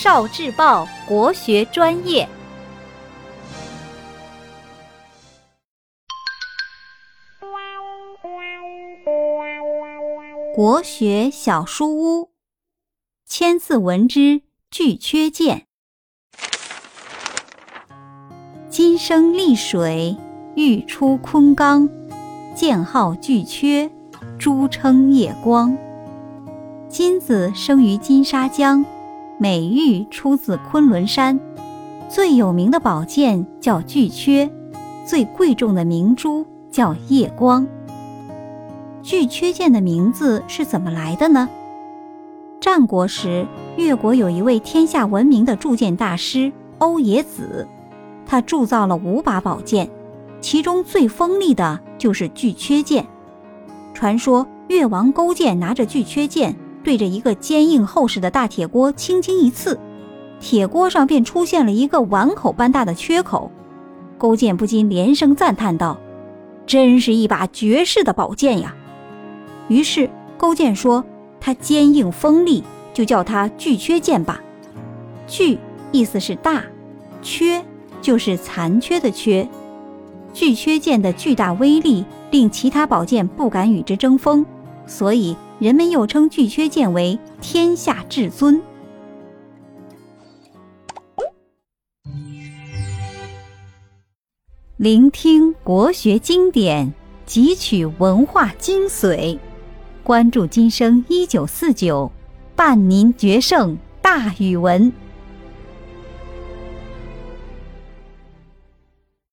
少智报国学专业，国学小书屋，《千字文之巨缺见》。金生丽水，玉出昆冈，剑号巨缺，珠称夜光。金子生于金沙江，美玉出自昆仑山。最有名的宝剑叫巨阙，最贵重的明珠叫夜光。巨阙剑的名字是怎么来的呢？战国时，越国有一位天下闻名的铸剑大师欧冶子，他铸造了五把宝剑，其中最锋利的就是巨阙剑。传说越王勾践拿着巨阙剑。对着一个坚硬厚实的大铁锅轻轻一刺，铁锅上便出现了一个碗口般大的缺口。勾践不禁连声赞叹道：“真是一把绝世的宝剑呀！”于是勾践说：“它坚硬锋利，就叫它巨缺剑吧。”巨意思是大，缺就是残缺的缺。巨缺剑的巨大威力令其他宝剑不敢与之争锋，所以。人们又称巨阙剑为天下至尊。聆听国学经典，汲取文化精髓，关注今生一九四九，伴您决胜大语文。